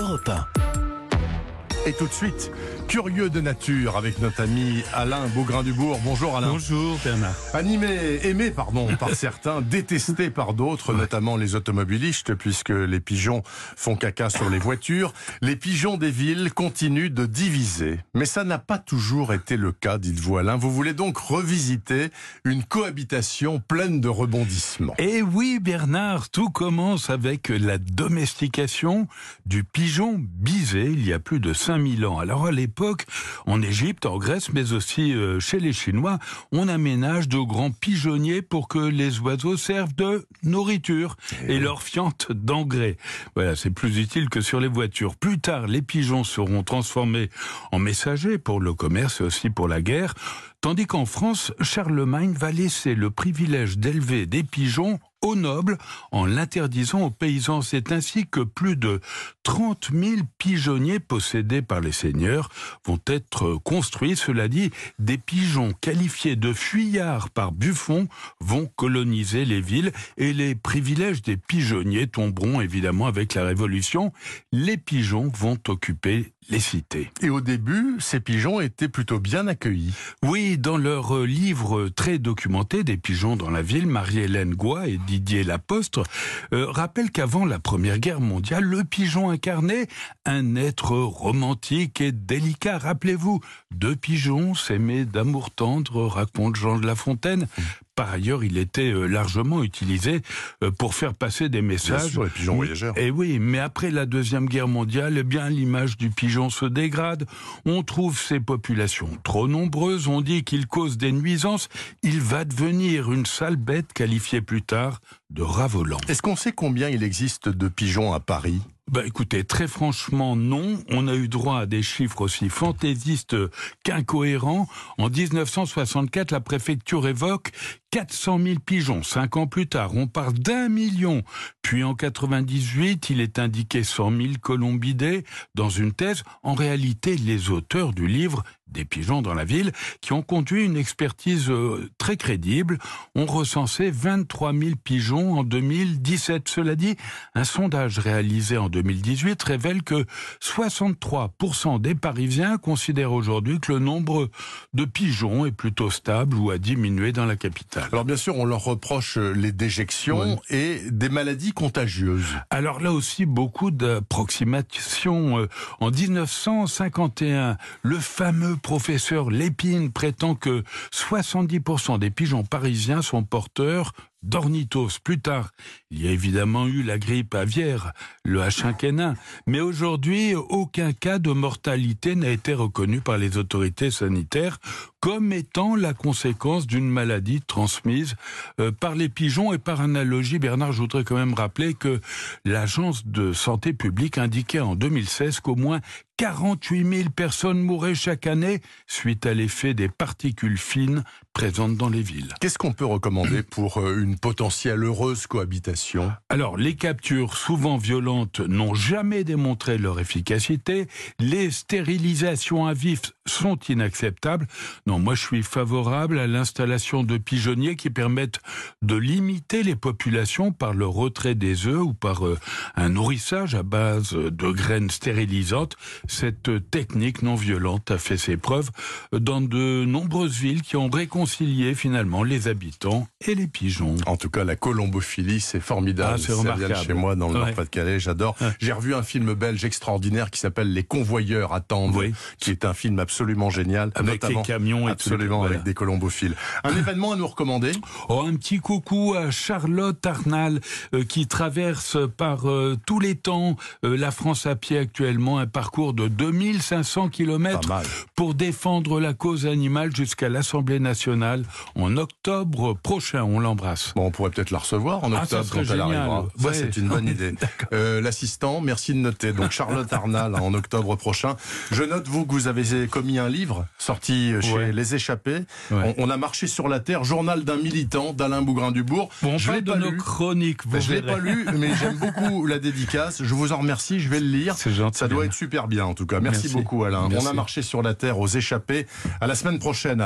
Europe 1. Et tout de suite, curieux de nature avec notre ami Alain Beaugrain-Dubourg. Bonjour Alain. Bonjour Bernard. Animé, aimé pardon par certains, détesté par d'autres, notamment les automobilistes, puisque les pigeons font caca sur les voitures. Les pigeons des villes continuent de diviser. Mais ça n'a pas toujours été le cas, dites-vous Alain. Vous voulez donc revisiter une cohabitation pleine de rebondissements. Et oui Bernard, tout commence avec la domestication du pigeon bisé il y a plus de 5000 ans. Alors à l'époque, en Égypte, en Grèce, mais aussi euh, chez les Chinois, on aménage de grands pigeonniers pour que les oiseaux servent de nourriture et, leur fiente d'engrais. Voilà, c'est plus utile que sur les voitures. Plus tard, les pigeons seront transformés en messagers pour le commerce et aussi pour la guerre. Tandis qu'en France, Charlemagne va laisser le privilège d'élever des pigeons aux nobles en l'interdisant aux paysans. C'est ainsi que plus de 30 000 pigeonniers possédés par les seigneurs vont être construits. Cela dit, des pigeons qualifiés de fuyards par Buffon vont coloniser les villes et les privilèges des pigeonniers tomberont évidemment avec la Révolution. Les pigeons vont occuper les cités. Et au début, ces pigeons étaient plutôt bien accueillis. Oui, dans leur livre très documenté des pigeons dans la ville, Marie-Hélène Goua et Didier Lapostre euh, rappellent qu'avant la Première Guerre mondiale, le pigeon incarnait un être romantique et délicat. Rappelez-vous, deux pigeons s'aimaient d'amour tendre, raconte Jean de La Fontaine. Par ailleurs, il était euh, largement utilisé euh, pour faire passer des messages. Bien sûr, les pigeons voyageurs. Et oui, mais après la Deuxième Guerre mondiale, eh bien, l'image du pigeon se dégrade. On trouve ces populations trop nombreuses, on dit qu'il cause des nuisances. Il va devenir une sale bête qualifiée plus tard de ravolant. Est-ce qu'on sait combien il existe de pigeons à Paris? Bah écoutez, très franchement, non. On a eu droit à des chiffres aussi fantaisistes qu'incohérents. En 1964, la préfecture évoque 400 000 pigeons. Cinq ans plus tard, on parle d'un million. Puis en 98, il est indiqué 100 000 colombidés dans une thèse. En réalité, les auteurs du livre des pigeons dans la ville, qui ont conduit une expertise euh, très crédible, ont recensé 23 000 pigeons en 2017. Cela dit, un sondage réalisé en 2018 révèle que 63% des Parisiens considèrent aujourd'hui que le nombre de pigeons est plutôt stable ou a diminué dans la capitale. Alors bien sûr, on leur reproche les déjections et des maladies contagieuses. Alors là aussi, beaucoup d'approximations. Euh, en 1951, le fameux professeur Lépine prétend que 70% des pigeons parisiens sont porteurs d'ornithos. Plus tard, il y a évidemment eu la grippe aviaire, le H1N1, mais aujourd'hui, aucun cas de mortalité n'a été reconnu par les autorités sanitaires comme étant la conséquence d'une maladie transmise euh, par les pigeons. Et par analogie, Bernard, je voudrais quand même rappeler que l'Agence de santé publique indiquait en 2016 qu'au moins 48 000 personnes mouraient chaque année suite à l'effet des particules fines présentes dans les villes. Qu'est-ce qu'on peut recommander pour euh, potentielle heureuse cohabitation Alors, les captures, souvent violentes, n'ont jamais démontré leur efficacité. Les stérilisations à vif sont inacceptables. Non, moi je suis favorable à l'installation de pigeonniers qui permettent de limiter les populations par le retrait des œufs ou par euh, un nourrissage à base de graines stérilisantes. Cette technique non violente a fait ses preuves dans de nombreuses villes qui ont réconcilié finalement les habitants et les pigeons. En tout cas, la colombophilie, c'est formidable. Ah, c'est remarquable. chez moi dans le Nord-Pas-de-Calais, j'adore. J'ai revu un film belge extraordinaire qui s'appelle Les Convoyeurs attendent, oui. qui est un film absolument génial. Avec notamment, les camions et Absolument, avec des colombophiles. Un événement à nous recommander? Oh, un petit coucou à Charlotte Arnal, euh, qui traverse par euh, tous les temps euh, la France à pied actuellement, un parcours de 2500 km pour défendre la cause animale jusqu'à l'Assemblée nationale en octobre prochain. On l'embrasse. Bon, on pourrait peut-être la recevoir en Ah, octobre quand elle arrivera. Ça, Ouais. c'est une bonne idée. Euh, L'assistant, merci de noter. Donc Charlotte Arnal en octobre prochain. Je note vous que vous avez commis un livre sorti chez Ouais. Les Échappés. Ouais. On, on a marché sur la terre, journal d'un militant d'Alain Bougrain-Dubourg. Bon, on je l'ai de pas nos lu. chroniques. Vous Ben, je l'ai pas lu, mais j'aime beaucoup la dédicace. Je vous en remercie. Je vais le lire. C'est gentil. Ça doit être super bien, en tout cas. Merci, Merci. beaucoup, Alain. Merci. On a marché sur la terre aux échappés. À la semaine prochaine. Alain.